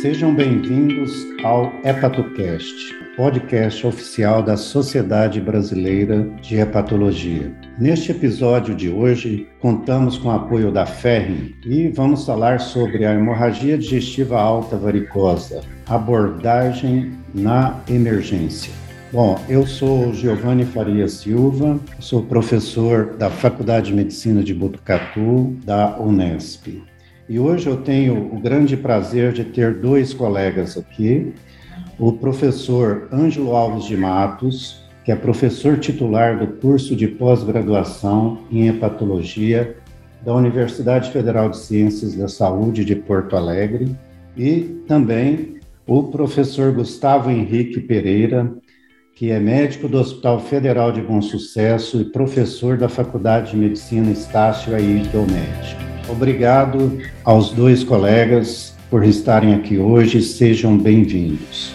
Sejam bem-vindos ao HepatoCast, podcast oficial da Sociedade Brasileira de Hepatologia. Neste episódio de hoje, contamos com o apoio da Ferrin e vamos falar sobre a hemorragia digestiva alta varicosa, abordagem na emergência. Bom, eu sou Giovanni Faria Silva, sou professor da Faculdade de Medicina de Botucatu, da Unesp. E hoje eu tenho o grande prazer de ter dois colegas aqui, o professor Ângelo Alves de Matos, que é professor titular do curso de pós-graduação em hepatologia da Universidade Federal de Ciências da Saúde de Porto Alegre, e também o professor Gustavo Henrique Pereira, que é médico do Hospital Federal de Bom Sucesso e professor da Faculdade de Medicina Estácio Ayrton Médico. Obrigado aos dois colegas por estarem aqui hoje, sejam bem-vindos.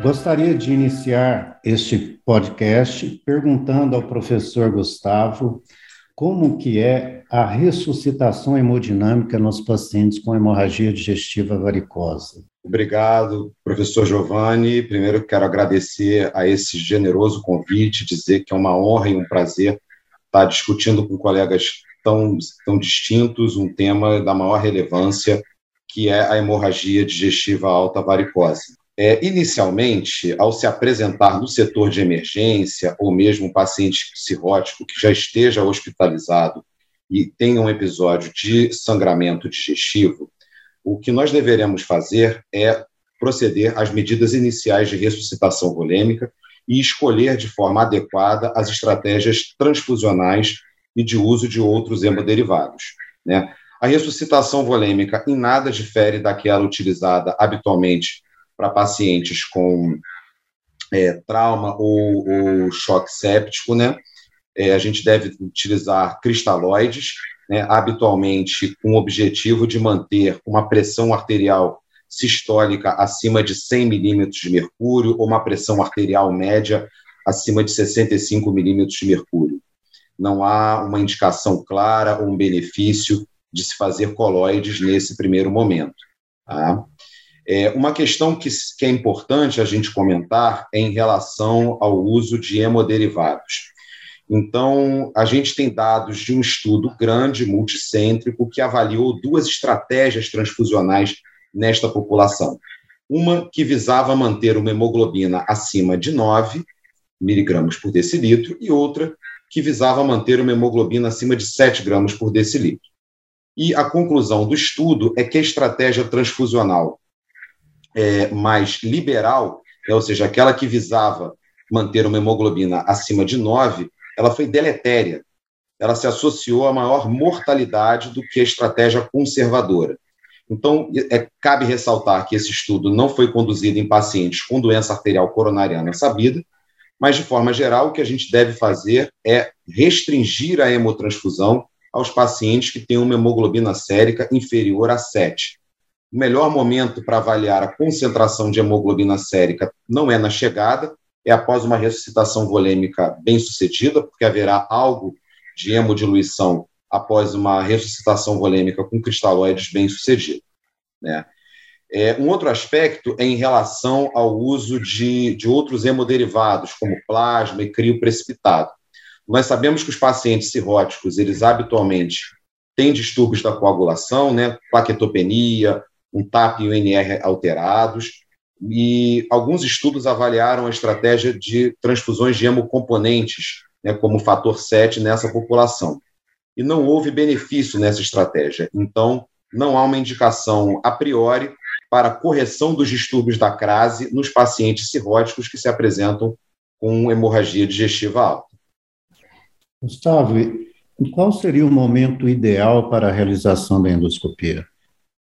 Gostaria de iniciar este podcast perguntando ao professor Gustavo como que é a ressuscitação hemodinâmica nos pacientes com hemorragia digestiva varicosa. Obrigado, professor Giovanni. Primeiro quero agradecer a esse generoso convite, dizer que é uma honra e um prazer está discutindo com colegas tão, tão distintos um tema da maior relevância, que é a hemorragia digestiva alta varicosa. É, inicialmente, ao se apresentar no setor de emergência, ou mesmo um paciente cirrótico que já esteja hospitalizado e tenha um episódio de sangramento digestivo, o que nós deveremos fazer é proceder às medidas iniciais de ressuscitação volêmica e escolher de forma adequada as estratégias transfusionais e de uso de outros hemoderivados. Né? A ressuscitação volêmica em nada difere daquela utilizada habitualmente para pacientes com é, trauma ou, ou, choque séptico, né? É, a gente deve utilizar cristalóides, né, habitualmente com o objetivo de manter uma pressão arterial sistólica acima de 100 milímetros de mercúrio ou uma pressão arterial média acima de 65 milímetros de mercúrio. Não há uma indicação clara ou um benefício de se fazer colóides nesse primeiro momento. Tá? É, uma questão que, que é importante a gente comentar é em relação ao uso de hemoderivados. Então, a gente tem dados de um estudo grande, multicêntrico, que avaliou duas estratégias transfusionais nesta população. Uma que visava manter uma hemoglobina acima de 9 miligramas por decilitro e outra que visava manter uma hemoglobina acima de 7 gramas por decilitro. E a conclusão do estudo é que a estratégia transfusional é, mais liberal, né, ou seja, aquela que visava manter uma hemoglobina acima de 9, ela foi deletéria. Ela se associou a maior mortalidade do que a estratégia conservadora. Então, é, cabe ressaltar que esse estudo não foi conduzido em pacientes com doença arterial coronariana sabida, mas, de forma geral, o que a gente deve fazer é restringir a hemotransfusão aos pacientes que têm uma hemoglobina sérica inferior a 7. O melhor momento para avaliar a concentração de hemoglobina sérica não é na chegada, é após uma ressuscitação volêmica bem sucedida, porque haverá algo de hemodiluição após uma ressuscitação volêmica com cristalóides bem sucedido. Né? É, um outro aspecto é em relação ao uso de, de outros hemoderivados, como plasma e crio precipitado. Nós sabemos que os pacientes cirróticos, eles habitualmente têm distúrbios da coagulação, né, plaquetopenia, um TAP e um NR alterados, e alguns estudos avaliaram a estratégia de transfusões de hemocomponentes, né, como fator 7 nessa população e não houve benefício nessa estratégia. Então, não há uma indicação a priori para correção dos distúrbios da crase nos pacientes cirróticos que se apresentam com hemorragia digestiva alta. Gustavo, qual seria o momento ideal para a realização da endoscopia?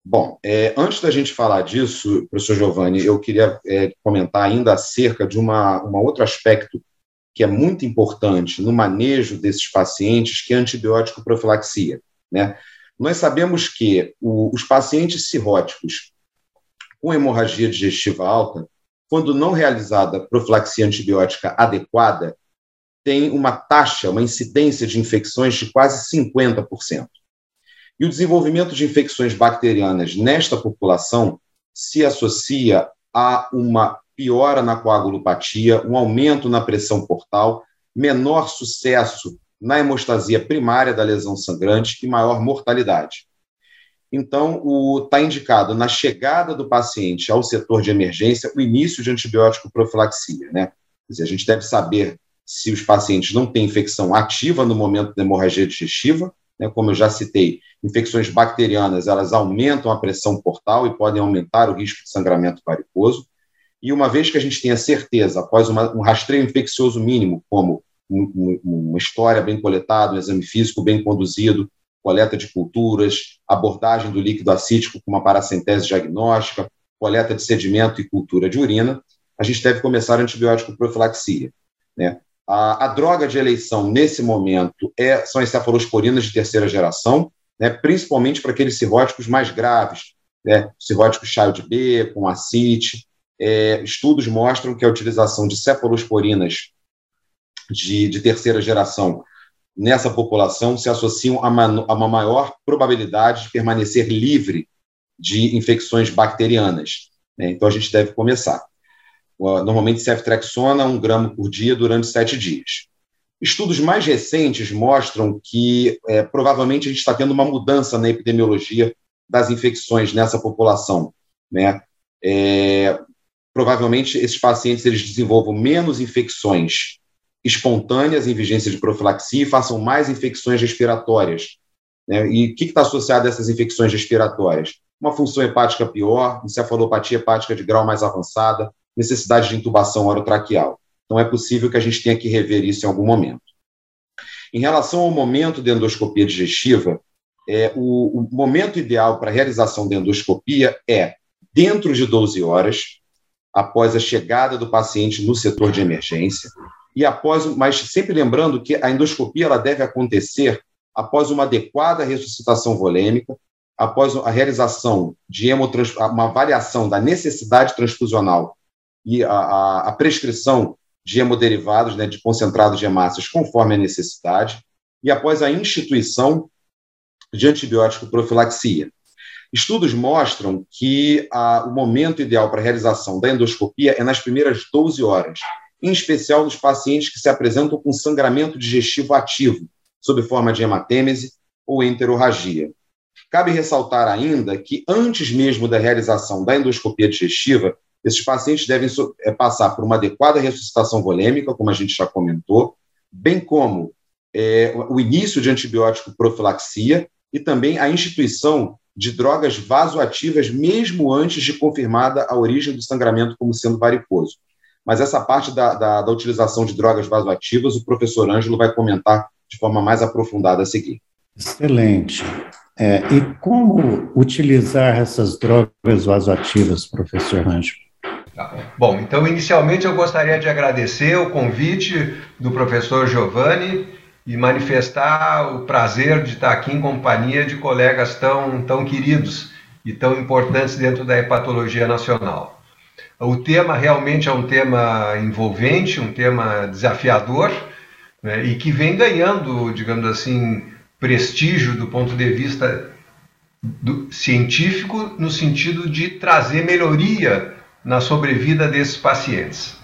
Bom, é, antes da gente falar disso, professor Giovanni, eu queria é, comentar ainda acerca de uma, um outro aspecto que é muito importante no manejo desses pacientes, que é antibiótico profilaxia. Né? Nós sabemos que o, os pacientes cirróticos com hemorragia digestiva alta, quando não realizada profilaxia antibiótica adequada, tem uma taxa, uma incidência de infecções de quase 50%. E o desenvolvimento de infecções bacterianas nesta população se associa a uma piora na coagulopatia, um aumento na pressão portal, menor sucesso na hemostasia primária da lesão sangrante e maior mortalidade. Então, está indicado na chegada do paciente ao setor de emergência o início de antibiótico profilaxia. Né? Dizer, a gente deve saber se os pacientes não têm infecção ativa no momento da hemorragia digestiva, né? como eu já citei, infecções bacterianas elas aumentam a pressão portal e podem aumentar o risco de sangramento varicoso. E uma vez que a gente tenha certeza, após uma, um rastreio infeccioso mínimo, como um, um, uma história bem coletada, um exame físico bem conduzido, coleta de culturas, abordagem do líquido acítico com uma paracentese diagnóstica, coleta de sedimento e cultura de urina, a gente deve começar a antibiótico profilaxia. Né? A, a, droga de eleição nesse momento é, são as cefalosporinas de terceira geração, né, principalmente para aqueles cirróticos mais graves, né, cirróticos child B, com acite. É, estudos mostram que a utilização de cefalosporinas de, de terceira geração nessa população se associam a uma, a uma maior probabilidade de permanecer livre de infecções bacterianas. Né? Então, a gente deve começar. Normalmente, ceftrexona, um gramo por dia durante sete dias. Estudos mais recentes mostram que é, provavelmente a gente está tendo uma mudança na epidemiologia das infecções nessa população. Né? É, provavelmente esses pacientes eles desenvolvam menos infecções espontâneas em vigência de profilaxia e façam mais infecções respiratórias. Né? E o que está associado a essas infecções respiratórias? Uma função hepática pior, encefalopatia hepática de grau mais avançada, necessidade de intubação orotraqueal. Então, é possível que a gente tenha que rever isso em algum momento. Em relação ao momento de endoscopia digestiva, é, o, o momento ideal para a realização da endoscopia é dentro de 12 horas, após a chegada do paciente no setor de emergência, e após, mas sempre lembrando que a endoscopia ela deve acontecer após uma adequada ressuscitação volêmica, após a realização de hemotrans, uma avaliação da necessidade transfusional e a, a, a prescrição de hemoderivados, né, de concentrados de hemácias, conforme a necessidade, e após a instituição de antibiótico profilaxia. Estudos mostram que a, o momento ideal para a realização da endoscopia é nas primeiras 12 horas, em especial nos pacientes que se apresentam com sangramento digestivo ativo, sob forma de hematêmese ou enterorragia. Cabe ressaltar ainda que, antes mesmo da realização da endoscopia digestiva, esses pacientes devem é, passar por uma adequada ressuscitação volêmica, como a gente já comentou, bem como é, o início de antibiótico profilaxia e também a instituição de drogas vasoativas, mesmo antes de confirmada a origem do sangramento como sendo varicoso. Mas essa parte da, da, da utilização de drogas vasoativas, o professor Ângelo vai comentar de forma mais aprofundada a seguir. Excelente. É, e como utilizar essas drogas vasoativas, professor Ângelo? Tá bom, então inicialmente eu gostaria de agradecer o convite do professor Giovanni e manifestar o prazer de estar aqui em companhia de colegas tão, tão queridos e tão importantes dentro da hepatologia nacional. O tema realmente é um tema envolvente, um tema desafiador né, e que vem ganhando, digamos assim, prestígio do ponto de vista do, científico, no sentido de trazer melhoria na sobrevida desses pacientes.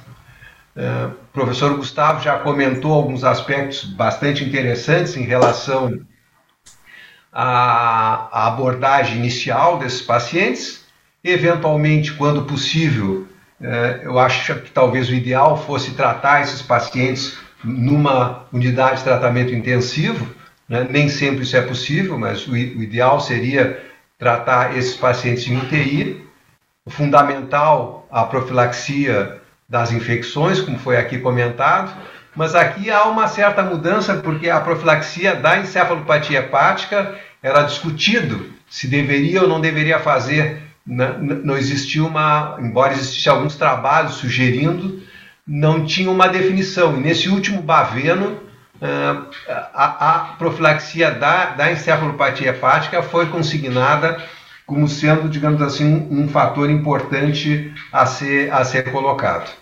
Uh, o professor Gustavo já comentou alguns aspectos bastante interessantes em relação à, abordagem inicial desses pacientes. Eventualmente, quando possível, uh, eu acho que talvez o ideal fosse tratar esses pacientes numa unidade de tratamento intensivo. Né? Nem sempre isso é possível, mas o, o ideal seria tratar esses pacientes em UTI fundamental a profilaxia das infecções, como foi aqui comentado, mas aqui há uma certa mudança porque a profilaxia da encefalopatia hepática era discutido se deveria ou não deveria fazer. Não existia uma, embora existissem alguns trabalhos sugerindo, não tinha uma definição. E nesse último Baveno, a, a profilaxia da, da encefalopatia hepática foi consignada como sendo, digamos assim, um fator importante a ser, a ser colocado.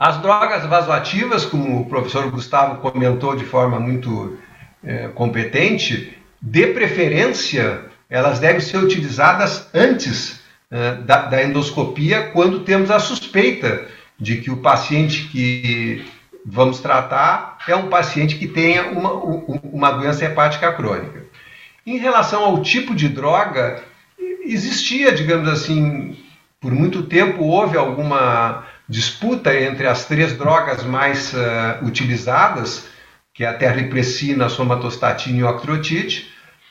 As drogas vasoativas, como o professor Gustavo comentou de forma muito é, competente, de preferência, elas devem ser utilizadas antes uh, da, da endoscopia, quando temos a suspeita de que o paciente que vamos tratar é um paciente que tenha uma, uma doença hepática crônica. Em relação ao tipo de droga, existia, digamos assim, por muito tempo houve alguma disputa entre as três drogas mais uh, utilizadas, que é a terripressina, a somatostatina e o octreotide,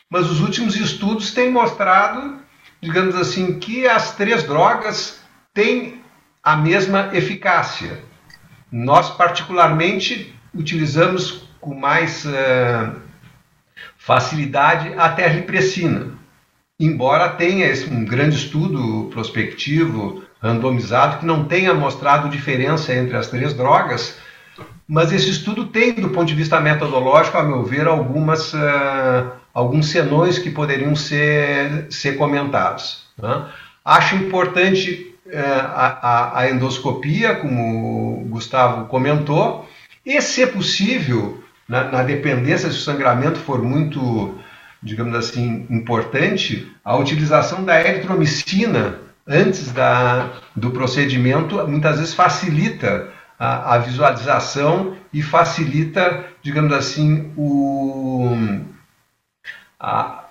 mas os últimos estudos têm mostrado, digamos assim, que as três drogas têm a mesma eficácia. Nós, particularmente, utilizamos com mais uh, facilidade a terripressina, embora tenha esse, um grande estudo prospectivo, randomizado, que não tenha mostrado diferença entre as três drogas, mas esse estudo tem, do ponto de vista metodológico, a meu ver, algumas, uh, alguns senões que poderiam ser, ser comentados. Né? Acho importante é, a, a, endoscopia, como o Gustavo comentou, e, se possível, na, na, dependência se o sangramento for muito, digamos assim, importante, a utilização da eritromicina antes da, do procedimento muitas vezes facilita a, a visualização e facilita, digamos assim, o, a,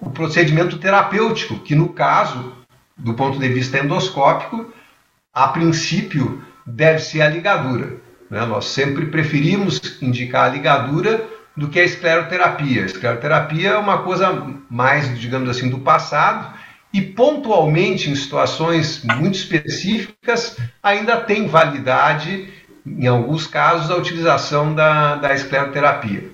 o procedimento terapêutico, que no caso do ponto de vista endoscópico, a princípio deve ser a ligadura. Né? Nós sempre preferimos indicar a ligadura do que a escleroterapia. A escleroterapia é uma coisa mais, digamos assim, do passado e pontualmente em situações muito específicas ainda tem validade, em alguns casos, a utilização da, da escleroterapia.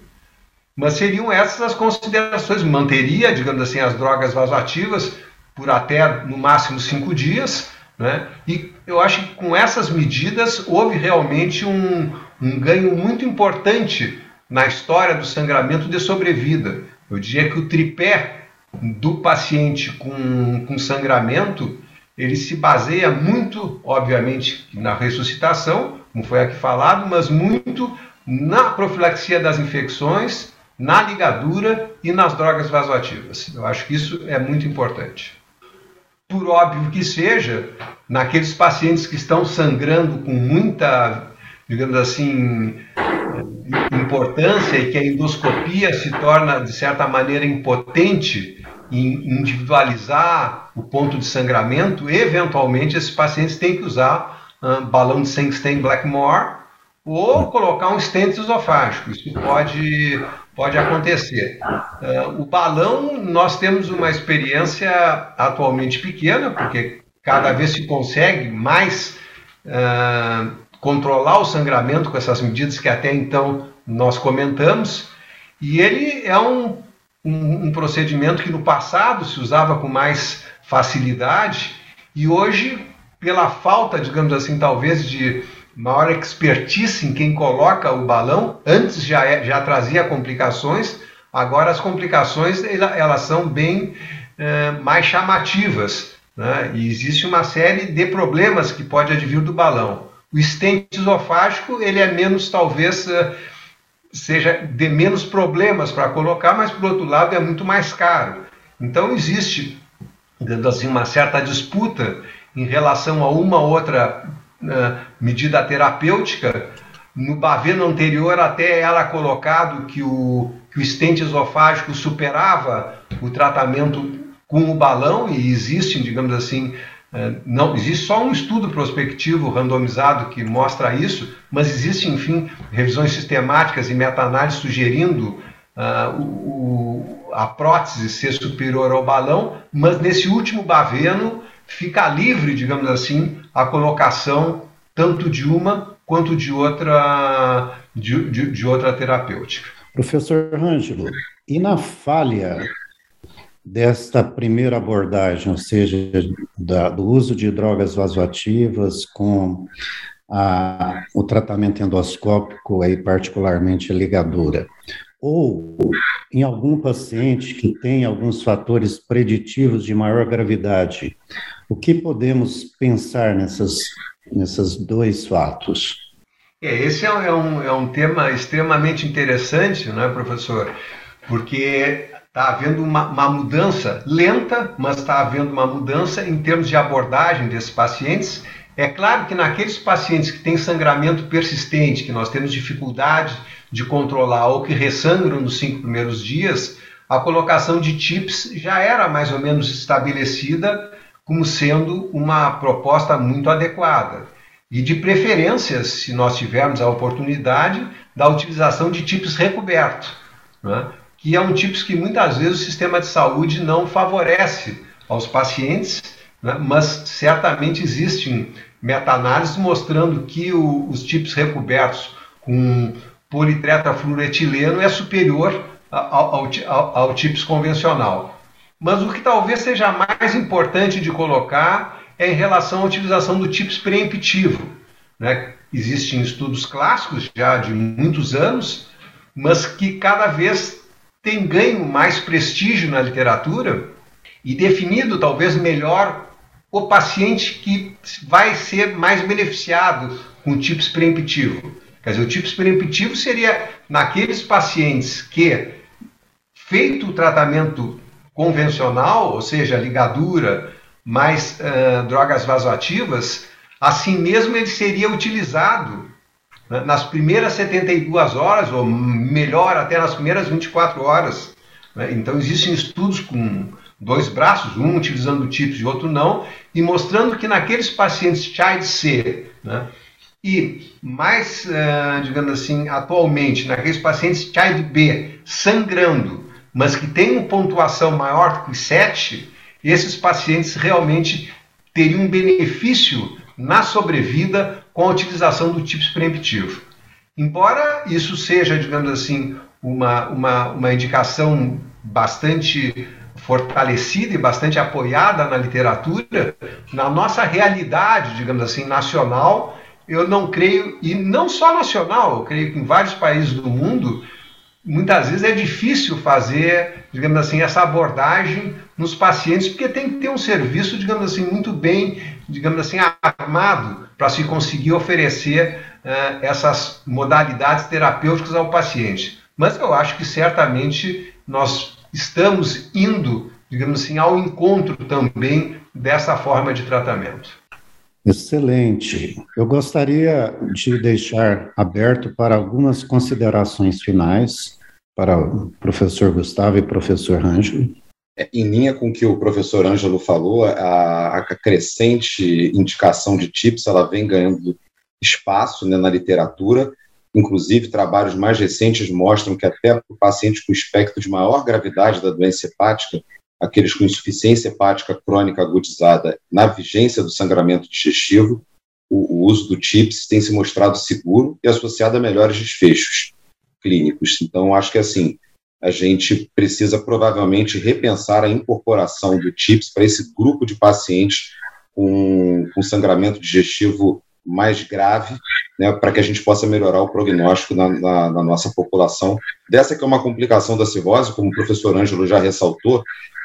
Mas seriam essas as considerações. Manteria, digamos assim, as drogas vasoativas por até no máximo cinco dias. Né? E eu acho que com essas medidas houve realmente um, um ganho muito importante na história do sangramento de sobrevida. Eu diria que o tripé do paciente com, com sangramento ele se baseia muito, obviamente, na ressuscitação, como foi aqui falado, mas muito na profilaxia das infecções, na ligadura e nas drogas vasoativas. Eu acho que isso é muito importante por óbvio que seja, naqueles pacientes que estão sangrando com muita, digamos assim, importância e que a endoscopia se torna, de certa maneira, impotente em individualizar o ponto de sangramento, eventualmente esses pacientes têm que usar um balão de Sengstein Blackmore ou colocar um stent esofágico. Isso pode pode acontecer. Uh, o balão, nós temos uma experiência atualmente pequena, porque cada vez se consegue mais uh, controlar o sangramento com essas medidas que até então nós comentamos, e ele é um, um, um procedimento que no passado se usava com mais facilidade, e hoje, pela falta, digamos assim, talvez de maior expertise em quem coloca o balão. Antes já, é, já trazia complicações, agora as complicações elas são bem é, mais chamativas. Né? E existe uma série de problemas que pode advir do balão. O estente esofágico ele é menos, talvez, é, seja de menos problemas para colocar, mas por outro lado é muito mais caro. Então existe, assim, uma certa disputa em relação a uma outra medida terapêutica. No Baveno anterior, até era colocado que o, que o estente esofágico superava o tratamento com o balão, e existe, digamos assim, não existe só um estudo prospectivo randomizado que mostra isso, mas existe, enfim, revisões sistemáticas e meta-análises sugerindo uh, o, a prótese ser superior ao balão, mas nesse último baveno fica livre, digamos assim, a colocação tanto de uma quanto de outra, de, de, de outra terapêutica. Professor Ângelo, e na falha desta primeira abordagem, ou seja, da, do uso de drogas vasoativas com a, o tratamento endoscópico, aí particularmente ligadura, ou em algum paciente que tem alguns fatores preditivos de maior gravidade, o que podemos pensar nessas, nesses dois fatos? É, esse é um, é um tema extremamente interessante, não é, professor? porque está havendo uma, uma, mudança lenta, mas está havendo uma mudança em termos de abordagem desses pacientes. É claro que naqueles pacientes que têm sangramento persistente, que nós temos dificuldade de controlar ou que ressangram nos cinco primeiros dias, a colocação de TIPS já era mais ou menos estabelecida como sendo uma proposta muito adequada. E de preferência, se nós tivermos a oportunidade, da utilização de TIPS recoberto, né? Que é um TIPS que muitas vezes o sistema de saúde não favorece aos pacientes, né? mas certamente existem meta-análises mostrando que o, os TIPS recobertos com politretrafluoretileno é superior ao, ao, ao, ao TIPS convencional. Mas o que talvez seja mais importante de colocar é em relação à utilização do TIPS preemptivo. Né? Existem estudos clássicos já de muitos anos, mas que cada vez tem ganho mais prestígio na literatura e definido talvez melhor o paciente que vai ser mais beneficiado com o TIPS preemptivo. Quer dizer, o TIPS preemptivo seria naqueles pacientes que, feito o tratamento convencional, ou seja, ligadura mais uh, drogas vasoativas, assim mesmo ele seria utilizado nas primeiras 72 horas, ou melhor, até nas primeiras 24 horas. Né? Então, existem estudos com dois braços, um utilizando TIPS e outro não, e mostrando que naqueles pacientes Child C, né, e mais, uh, digamos assim, atualmente, naqueles pacientes Child B sangrando, mas que tem uma pontuação maior que 7, esses pacientes realmente teriam um benefício na sobrevida com a utilização do TIPS preemptivo. Embora isso seja, digamos assim, uma, uma, uma indicação bastante fortalecida e bastante apoiada na literatura, na nossa realidade, digamos assim, nacional, eu não creio, e não só nacional, eu creio que em vários países do mundo, muitas vezes é difícil fazer, digamos assim, essa abordagem nos pacientes, porque tem que ter um serviço, digamos assim, muito bem, digamos assim, armado para se conseguir oferecer uh, essas modalidades terapêuticas ao paciente. Mas eu acho que certamente nós estamos indo, digamos assim, ao encontro também dessa forma de tratamento. Excelente. Eu gostaria de deixar aberto para algumas considerações finais para o professor Gustavo e professor Ângelo. É, em linha com o que o professor Ângelo falou, a, a crescente indicação de TIPS ela vem ganhando espaço né, na literatura. Inclusive, trabalhos mais recentes mostram que até para o paciente com espectro de maior gravidade da doença hepática, aqueles com insuficiência hepática crônica agudizada na vigência do sangramento digestivo, o, o uso do TIPS tem se mostrado seguro e associado a melhores desfechos clínicos. Então, acho que assim, a gente precisa provavelmente repensar a incorporação do TIPS para esse grupo de pacientes com, com sangramento digestivo mais grave, né, para que a gente possa melhorar o prognóstico na, na, na, nossa população. Dessa que é uma complicação da cirrose, como o professor Ângelo já ressaltou,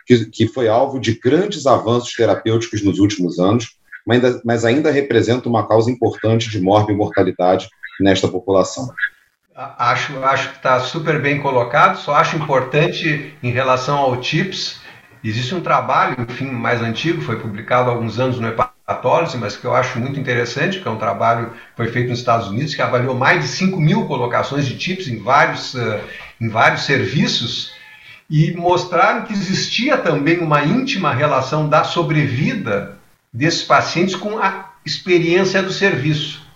que, que foi alvo de grandes avanços terapêuticos nos últimos anos, mas ainda, mas ainda representa uma causa importante de morte e mortalidade nesta população. Acho, acho que está super bem colocado. Só acho importante em relação ao TIPS. Existe um trabalho, enfim, mais antigo, foi publicado há alguns anos no Hepatólise, mas que eu acho muito interessante, que é um trabalho que foi feito nos Estados Unidos, que avaliou mais de 5 mil colocações de TIPS em vários, uh, em vários serviços e mostraram que existia também uma íntima relação da sobrevida desses pacientes com a experiência do serviço.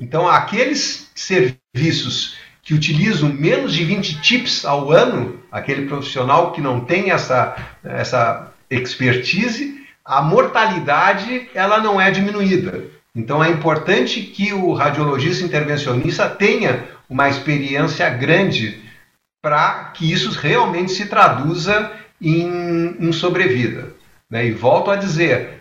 Então, aqueles serviços que utilizam menos de 20 tips ao ano, aquele profissional que não tem essa, essa expertise, a mortalidade ela não é diminuída. Então é importante que o radiologista intervencionista tenha uma experiência grande para que isso realmente se traduza em, em sobrevida. Né? E volto a dizer,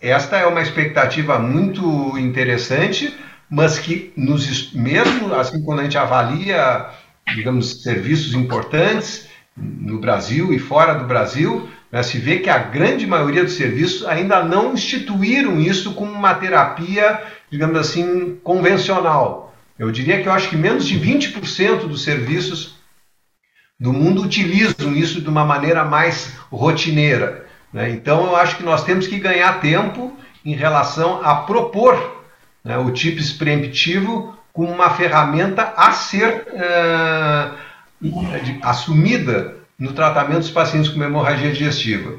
esta é uma expectativa muito interessante, mas que nos, mesmo assim quando a gente avalia, digamos, serviços importantes no Brasil e fora do Brasil, né, se vê que a grande maioria dos serviços ainda não instituíram isso como uma terapia, digamos assim, convencional. Eu diria que eu acho que menos de 20% dos serviços do mundo utilizam isso de uma maneira mais rotineira. Né? Então, eu acho que nós temos que ganhar tempo em relação a propor né, o TIPS preemptivo como uma ferramenta a ser uh, assumida no tratamento dos pacientes com hemorragia digestiva.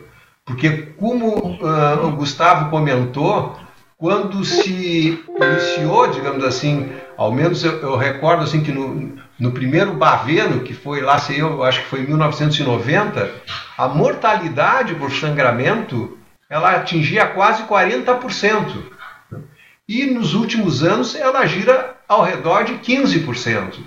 Porque, como uh, o Gustavo comentou, quando se iniciou, digamos assim, ao menos eu, eu recordo assim que no, no primeiro Baveno, que foi lá, sei eu, acho que foi em 1990, a mortalidade por sangramento ela atingia quase 40%. E nos últimos anos ela gira ao redor de 15%.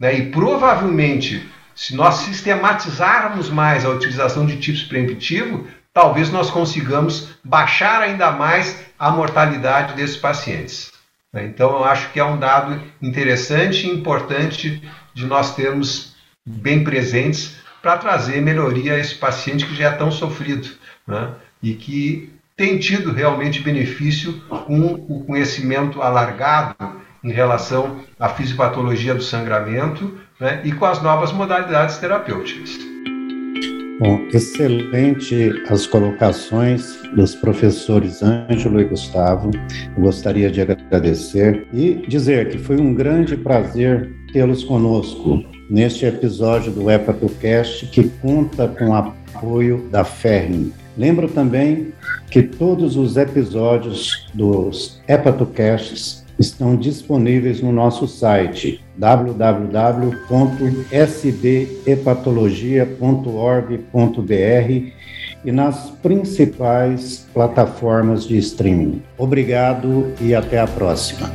Né? E provavelmente, se nós sistematizarmos mais a utilização de tipos preemptivo, talvez nós consigamos baixar ainda mais a mortalidade desses pacientes. Né? Então, eu acho que é um dado interessante e importante de nós termos bem presentes para trazer melhoria a esse paciente que já é tão sofrido né? e que tem tido realmente benefício com o conhecimento alargado em relação à fisiopatologia do sangramento né? e com as novas modalidades terapêuticas. Bom, excelente as colocações dos professores Ângelo e Gustavo. Eu gostaria de agradecer e dizer que foi um grande prazer tê-los conosco neste episódio do EpatoCast que conta com o apoio da FERN. Lembro também que todos os episódios dos EpatoCasts estão disponíveis no nosso site www.sbhepatologia.org.br e nas principais plataformas de streaming. Obrigado e até a próxima.